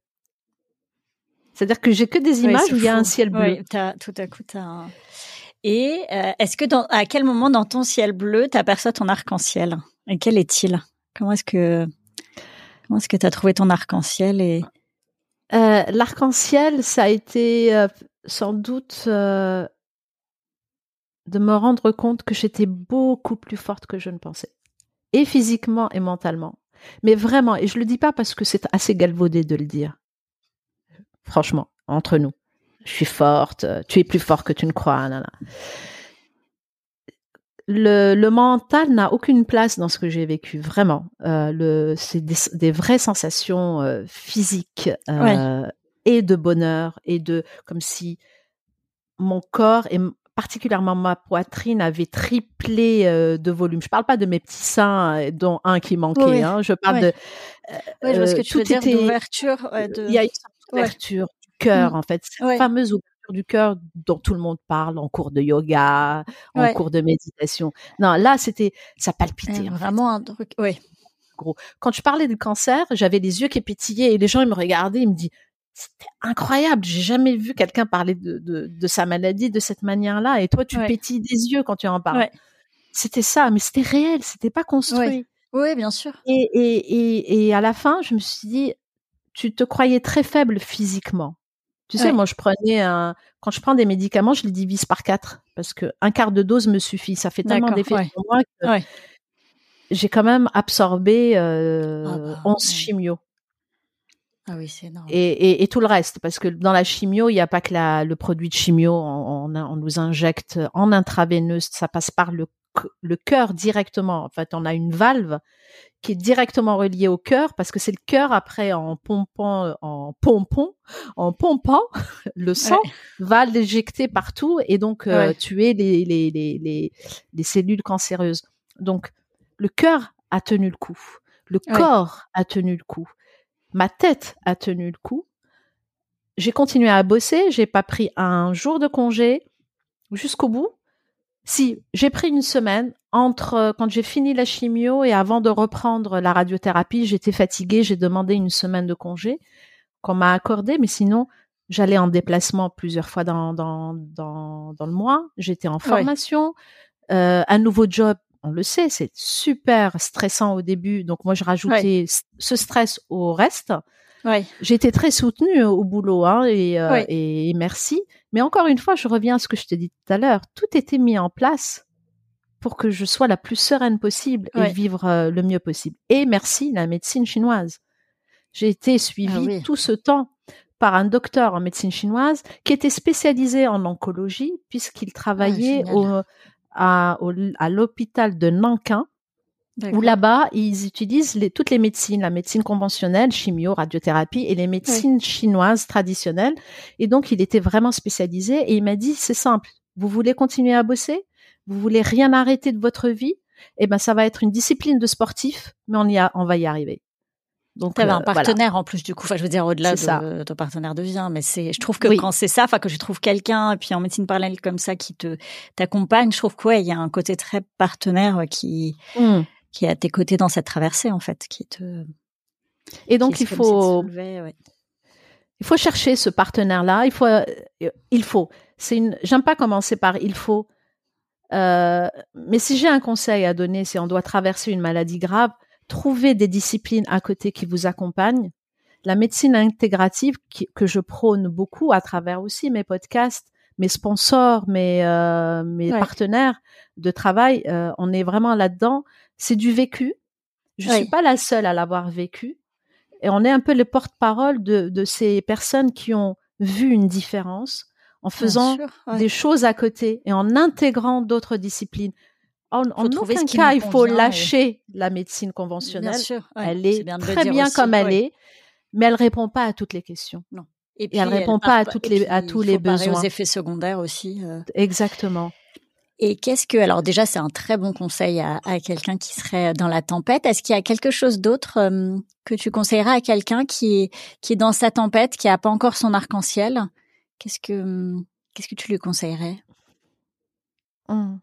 C'est-à-dire que j'ai que des images où il y a un ciel bleu. Ouais, t'as- tout à coup, t'as un- Et euh, est-ce que dans, à quel moment dans ton ciel bleu t'aperçois ton arc-en-ciel? Et quel est-il? Comment est-ce que comment est-ce que t'as trouvé ton arc-en-ciel et Euh, L'arc-en-ciel, ça a été euh, sans doute euh, de me rendre compte que j'étais beaucoup plus forte que je ne pensais, et physiquement et mentalement. Mais vraiment, et je le dis pas parce que c'est assez galvaudé de le dire. Franchement, entre nous, je suis forte. euh, Tu es plus fort que tu ne crois. nanana. Le, le mental n'a aucune place dans ce que j'ai vécu, vraiment. Euh, c'est des, des vraies sensations euh, physiques euh, et de bonheur et de comme si mon corps et particulièrement ma poitrine avait triplé de volume. Je parle pas de mes petits seins, dont un qui manquait. Oui, hein. Je parle de. Ouais, je vois ce que tu veux tout dire ouais, de... Il y a une sorte Ouais. du cœur, Mm. en fait. Cette Ouais. fameuse ouverture du cœur dont tout le monde parle en cours de yoga, en Ouais. cours de méditation. Non, là, c'était, ça Ouais, palpitait. en fait. vraiment un truc. Ouais. Quand je parlais du cancer, j'avais les yeux qui pétillaient et les gens, ils me regardaient, ils me disent, c'était incroyable. J'ai jamais vu quelqu'un parler de, de, de sa maladie de cette manière-là. Et toi, tu Ouais. pétilles des yeux quand tu en parles. Ouais. C'était ça, mais c'était réel, c'était pas construit. Oui, bien sûr. Et, et, et, et à la fin, je me suis dit, tu te croyais très faible physiquement. Tu sais, Ouais. moi, je prenais un, quand je prends des médicaments, je les divise par quatre parce que un quart de dose me suffit. Ça fait tellement d'effet ouais. sur moi que Ouais. j'ai quand même absorbé euh, Ah bah, 11 ouais. chimios Ah oui, c'est énorme. et, et, et tout le reste parce que dans la chimio, il n'y a pas que la, le produit de chimio. On, on, on nous injecte en intraveineuse, ça passe par le, le cœur directement. En fait, on a une valve qui est directement reliée au cœur parce que c'est le cœur après en pompant, en pompon, en pompant le sang Ouais. va l'éjecter partout et donc euh, Ouais. tuer les, les, les, les, les cellules cancéreuses. Donc le cœur a tenu le coup, le Ouais. corps a tenu le coup, ma tête a tenu le coup. J'ai continué à bosser, j'ai pas pris un jour de congé jusqu'au bout. Si, j'ai pris une semaine entre euh, quand j'ai fini la chimio et avant de reprendre la radiothérapie, j'étais fatiguée, j'ai demandé une semaine de congé qu'on m'a accordé, mais sinon, j'allais en déplacement plusieurs fois dans, dans, dans, dans le mois. J'étais en formation. Euh, un nouveau job, on le sait, c'est super stressant au début. Donc moi, je rajoutais ce stress au reste. Ouais. Été très soutenue au boulot hein, et, euh, et merci. Mais encore une fois, je reviens à ce que je te dis tout à l'heure. Tout était mis en place pour que je sois la plus sereine possible Ouais. et vivre euh, le mieux possible. Et merci la médecine chinoise. J'ai été suivie Ah oui. tout ce temps par un docteur en médecine chinoise qui était spécialisé en oncologie puisqu'il travaillait génial. au, à, à l'hôpital de Nankin où là-bas, ils utilisent les, toutes les médecines, la médecine conventionnelle, chimio, radiothérapie et les médecines chinoises traditionnelles. Et donc, il était vraiment spécialisé et il m'a dit, c'est simple, vous voulez continuer à bosser, vous voulez rien arrêter de votre vie, eh ben, ça va être une discipline de sportif, mais on y a, on va y arriver. Donc, tu avais un euh, partenaire en plus du coup, enfin je veux dire au-delà de ton partenaire de vie, mais c'est, je trouve que quand c'est ça, enfin que je trouve quelqu'un, et puis en médecine parallèle comme ça qui te t'accompagne, je trouve qu'il il y a un côté très partenaire qui mmh qui est à tes côtés dans cette traversée en fait, qui te et donc il faut il faut chercher ce partenaire là. Il faut euh, il faut. C'est une. J'aime pas commencer par il faut. Euh, mais si j'ai un conseil à donner, c'est on doit traverser une maladie grave, trouver des disciplines à côté qui vous accompagnent. La médecine intégrative que je prône beaucoup à travers aussi mes podcasts, mes sponsors, mes euh, mes partenaires de travail, euh, on est vraiment là-dedans c'est du vécu. Je ne suis pas la seule à l'avoir vécu. Et on est un peu le porte-parole de, ces personnes qui ont vu une différence en faisant des choses à côté et en intégrant d'autres disciplines. En, aucun cas, il faut lâcher la médecine conventionnelle. elle est, très bien comme elle est, mais elle répond pas à toutes les questions. Non. Et, puis, elle répond pas à toutes les à tous les besoins. aux effets secondaires aussi. Euh. Exactement. Et qu'est-ce que, alors déjà, c'est un très bon conseil à, quelqu'un qui serait dans la tempête. Est-ce qu'il y a quelque chose d'autre euh, que tu conseillerais à quelqu'un qui qui est dans sa tempête, qui n'a pas encore son arc-en-ciel? Qu'est-ce que, qu'est-ce que tu lui conseillerais? Mmh.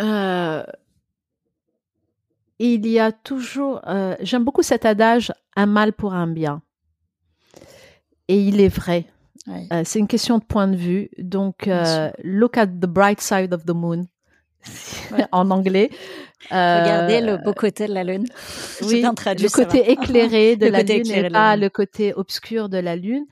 euh, Il y a toujours, euh, j'aime beaucoup cet adage, un mal pour un bien. Et il est vrai. Euh, c'est une question de point de vue. Donc, look at the bright side of the moon en anglais. Regardez le beau côté de la lune. Oui, le côté éclairé de la lune et pas le côté obscur de la lune.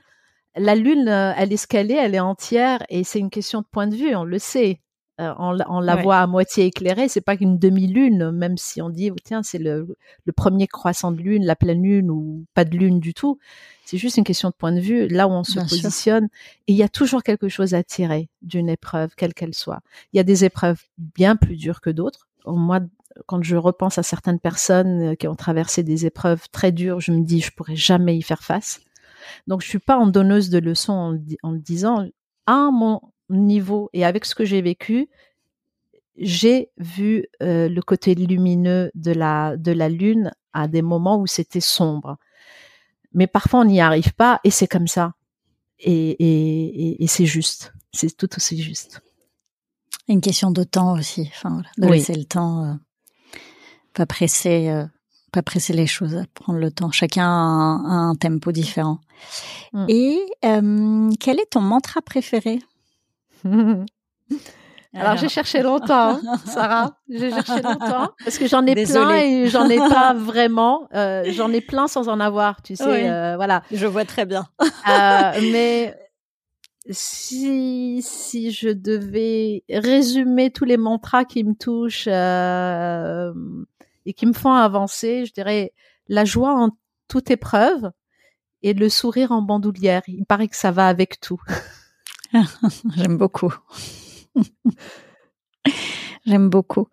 La lune, euh, elle est scalée, elle est entière et c'est une question de point de vue, on le sait. On, la voit à moitié éclairée, c'est pas qu'une demi-lune, même si on dit, oh, tiens, c'est le, le, premier croissant de lune, la pleine lune ou pas de lune du tout. C'est juste une question de point de vue, là où on se positionne. Et il y a toujours quelque chose à tirer d'une épreuve, quelle qu'elle soit. Il y a des épreuves bien plus dures que d'autres. Moi, quand je repense à certaines personnes euh, qui ont traversé des épreuves très dures, je me dis, je pourrais jamais y faire face. Donc, je suis pas en donneuse de leçons en, le disant, à mon niveau et avec ce que j'ai vécu, j'ai vu euh, le côté lumineux de la de la lune à des moments où c'était sombre mais parfois on n'y arrive pas et c'est comme ça. Et, et, et, c'est juste, c'est tout aussi juste. Une question de temps aussi, enfin, de laisser le temps, euh, pas presser, euh, pas presser les choses, prendre le temps. Chacun a un, tempo différent. Mm. Et euh, quel est ton mantra préféré? Alors, j'ai cherché longtemps, Sarah. J'ai cherché longtemps parce que j'en ai plein et j'en ai pas vraiment. Euh, j'en ai plein sans en avoir, tu sais. Euh, voilà. Je vois très bien. euh, mais si si je devais résumer tous les mantras qui me touchent et qui me font avancer, je dirais la joie en toute épreuve et le sourire en bandoulière. Il paraît que ça va avec tout. J'aime beaucoup. J'aime beaucoup.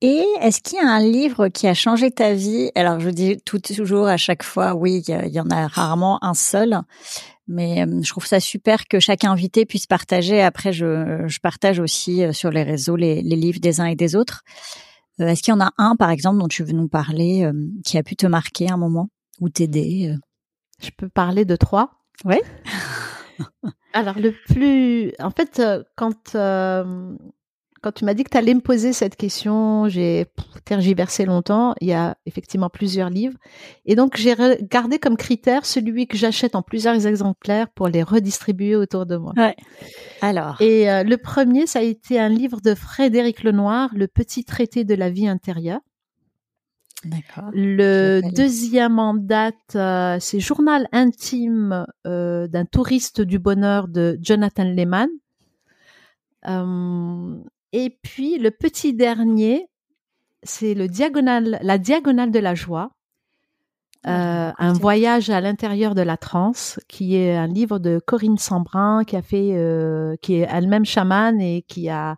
Et est-ce qu'il y a un livre qui a changé ta vie? Alors, je dis tout toujours à chaque fois, oui, il y, en a rarement un seul, mais euh, je trouve ça super que chaque invité puisse partager. Après, je, je partage aussi euh, sur les réseaux les, les, livres des uns et des autres. Euh, est-ce qu'il y en a un, par exemple, dont tu veux nous parler, qui a pu te marquer un moment ou t'aider Je peux parler de trois. Oui. Alors le plus, en fait, euh, quand euh, quand tu m'as dit que tu allais me poser cette question, j'ai tergiversé longtemps. Il y a effectivement plusieurs livres, et donc j'ai gardé comme critère celui que j'achète en plusieurs exemplaires pour les redistribuer autour de moi. Ouais. Alors. Et euh, le premier, ça a été un livre de Frédéric Lenoir, Le Petit Traité de la vie intérieure. Le deuxième en date, euh, c'est Journal intime euh, d'un touriste du bonheur de Jonathan Lehman. Euh, et puis le petit dernier, c'est le la diagonale de la joie. un voyage à l'intérieur de la transe, qui est un livre de Corinne Sambrin, qui a fait, qui est elle-même chamane et qui a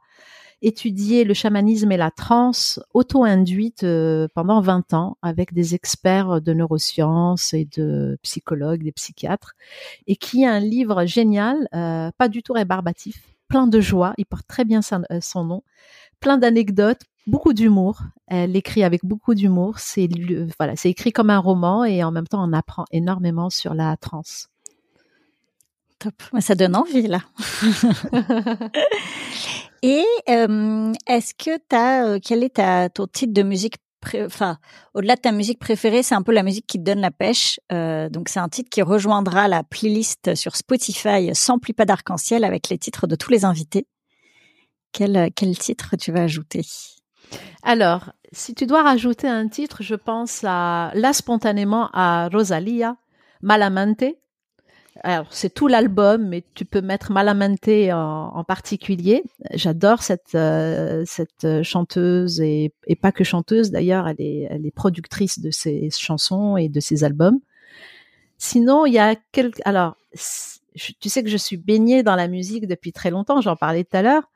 étudié le chamanisme et la transe auto-induite euh, pendant 20 ans avec des experts de neurosciences et de psychologues, des psychiatres, et qui a un livre génial, euh, pas du tout rébarbatif, plein de joie, il porte très bien euh, son nom, plein d'anecdotes, beaucoup d'humour. Elle écrit avec beaucoup d'humour. C'est voilà, c'est écrit comme un roman et en même temps on apprend énormément sur la transe. Top, ça donne envie là. et est-ce que tu as euh, quel est ta, ton titre de musique enfin au-delà de ta musique préférée, c'est un peu la musique qui te donne la pêche. Donc c'est un titre qui rejoindra la playlist sur Spotify sans plus pas d'arc-en-ciel avec les titres de tous les invités. Quel, quel titre tu vas ajouter? Alors, si tu dois rajouter un titre, je pense à, là spontanément à Rosalia, Malamante. Alors, c'est tout l'album, mais tu peux mettre Malamante en, particulier. J'adore cette, euh, cette chanteuse et, pas que chanteuse d'ailleurs, elle est, elle est productrice de ses chansons et de ses albums. Sinon, il y a quelques, alors, tu sais que je suis baignée dans la musique depuis très longtemps, j'en parlais tout à l'heure.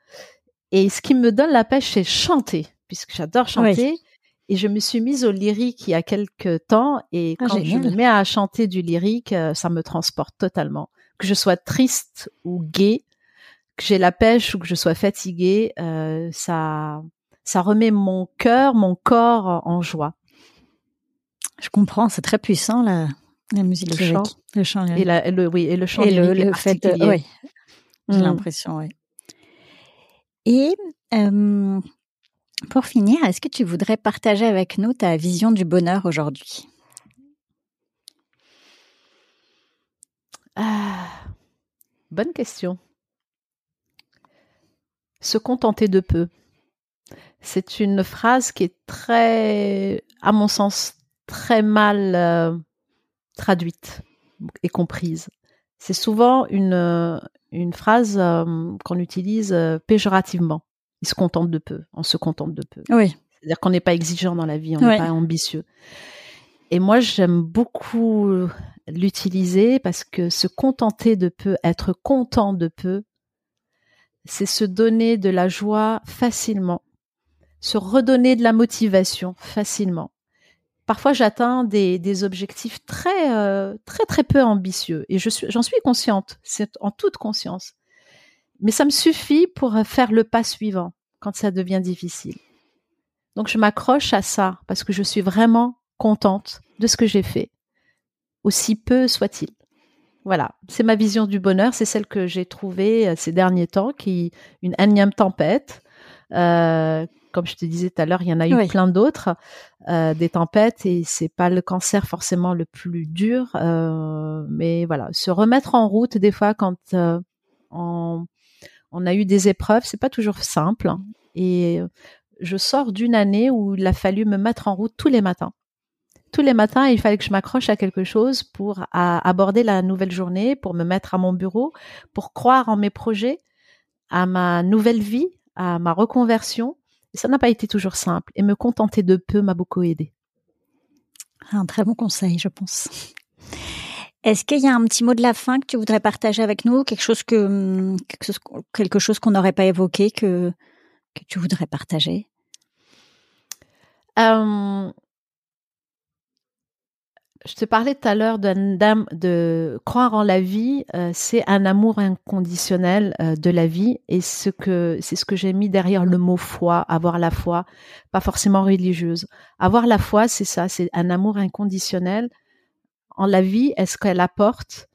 Et ce qui me donne la pêche, c'est chanter puisque j'adore chanter. Et je me suis mise au lyrique il y a quelques temps. Et ah, quand je me mets à chanter du lyrique, euh, ça me transporte totalement. Que je sois triste ou gai, que j'ai la pêche ou que je sois fatiguée, euh, ça, ça remet mon cœur, mon corps en joie. Je comprends, c'est très puissant la, la musique le chant. le chant et, le oui et le chant et le, fait oui j'ai mmh. l'impression oui et euh, pour finir, est-ce que tu voudrais partager avec nous ta vision du bonheur aujourd'hui? Ah, Bonne question. Se contenter de peu. C'est une phrase qui est très, à mon sens, très mal euh, traduite et comprise. C'est souvent une, phrase euh, qu'on utilise euh, péjorativement il se contente de peu. On se contente de peu. Oui. C'est-à-dire qu'on n'est pas exigeant dans la vie, on n'est pas ambitieux. Et moi, j'aime beaucoup l'utiliser parce que se contenter de peu, être content de peu, c'est se donner de la joie facilement, se redonner de la motivation facilement. Parfois, j'atteins des, objectifs très, euh, très, très peu ambitieux et je suis, j'en suis consciente. C'est en toute conscience. Mais ça me suffit pour faire le pas suivant quand ça devient difficile. Donc je m'accroche à ça parce que je suis vraiment contente de ce que j'ai fait, aussi peu soit-il. Voilà, c'est ma vision du bonheur, c'est celle que j'ai trouvée euh, ces derniers temps, qui une énième tempête. Euh, comme je te disais tout à l'heure, il y en a eu plein d'autres, euh, des tempêtes, et c'est pas le cancer forcément le plus dur, mais voilà, se remettre en route des fois quand on, on a eu des épreuves, c'est pas toujours simple. Et je sors d'une année où il a fallu me mettre en route tous les matins. Tous les matins, il fallait que je m'accroche à quelque chose pour aborder la nouvelle journée, pour me mettre à mon bureau, pour croire en mes projets, à ma nouvelle vie, à ma reconversion. Ça n'a pas été toujours simple. Et me contenter de peu m'a beaucoup aidé. Un très bon conseil, je pense. Est-ce qu'il y a un petit mot de la fin que tu voudrais partager avec nous, quelque chose que quelque chose, qu'on n'aurait pas évoqué que que tu voudrais partager? Euh, Je te parlais tout à l'heure de, de croire en la vie, euh, c'est un amour inconditionnel euh, de la vie, et ce que c'est ce que j'ai mis derrière le mot foi, avoir la foi, pas forcément religieuse. Avoir la foi, c'est ça, c'est un amour inconditionnel en la vie, est-ce qu'elle apporte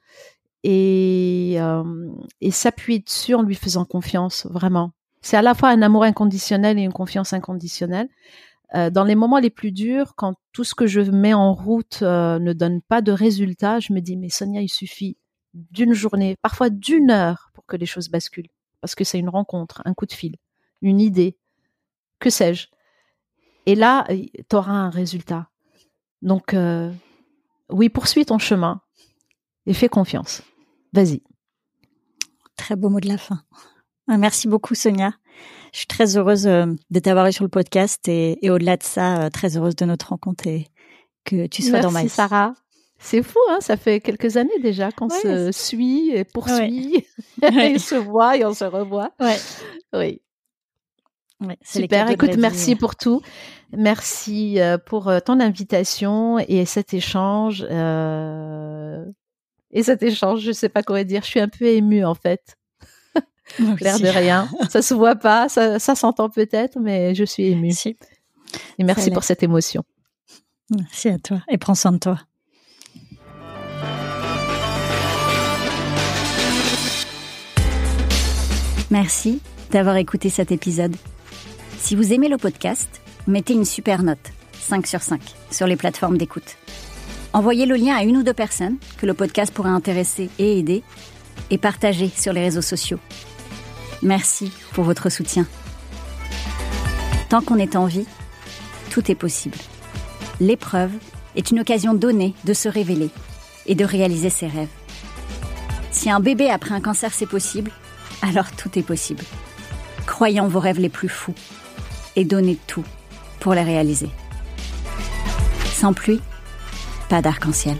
et, euh, et s'appuyer dessus en lui faisant confiance, vraiment? C'est à la fois un amour inconditionnel et une confiance inconditionnelle. Euh, dans les moments les plus durs, quand tout ce que je mets en route euh, ne donne pas de résultat, je me dis, mais Sonia, il suffit d'une journée, parfois d'une heure pour que les choses basculent. Parce que c'est une rencontre, un coup de fil, une idée, que sais-je? Et là, tu auras un résultat. Donc, oui, poursuis ton chemin et fais confiance. Vas-y. Très beau mot de la fin. Ah, merci beaucoup, Sonia. Je suis très heureuse euh, de t'avoir eu sur le podcast et, au-delà de ça, euh, très heureuse de notre rencontre et que tu sois dans ma vie. Sarah. C'est fou, hein ça fait quelques années déjà qu'on se suit et poursuit, et se voit et on se revoit. Ouais. Oui. Super. Écoute, merci pour tout. Merci euh, pour euh, ton invitation et cet échange. Euh, et cet échange, je sais pas quoi dire. Je suis un peu émue en fait. L'air de rien. Ça se voit pas, ça, s'entend peut-être, mais je suis émue. Et merci pour cette émotion. Merci à toi et prends soin de toi. Merci d'avoir écouté cet épisode. Si vous aimez le podcast, mettez une super note, 5 sur 5, sur les plateformes d'écoute. Envoyez le lien à une ou deux personnes que le podcast pourrait intéresser et aider, et partagez sur les réseaux sociaux. Merci pour votre soutien. Tant qu'on est en vie, tout est possible. L'épreuve est une occasion donnée de se révéler et de réaliser ses rêves. Si un bébé après un cancer c'est possible, alors tout est possible. Croyez en vos rêves les plus fous et donnez tout pour les réaliser. Sans pluie, pas d'arc-en-ciel.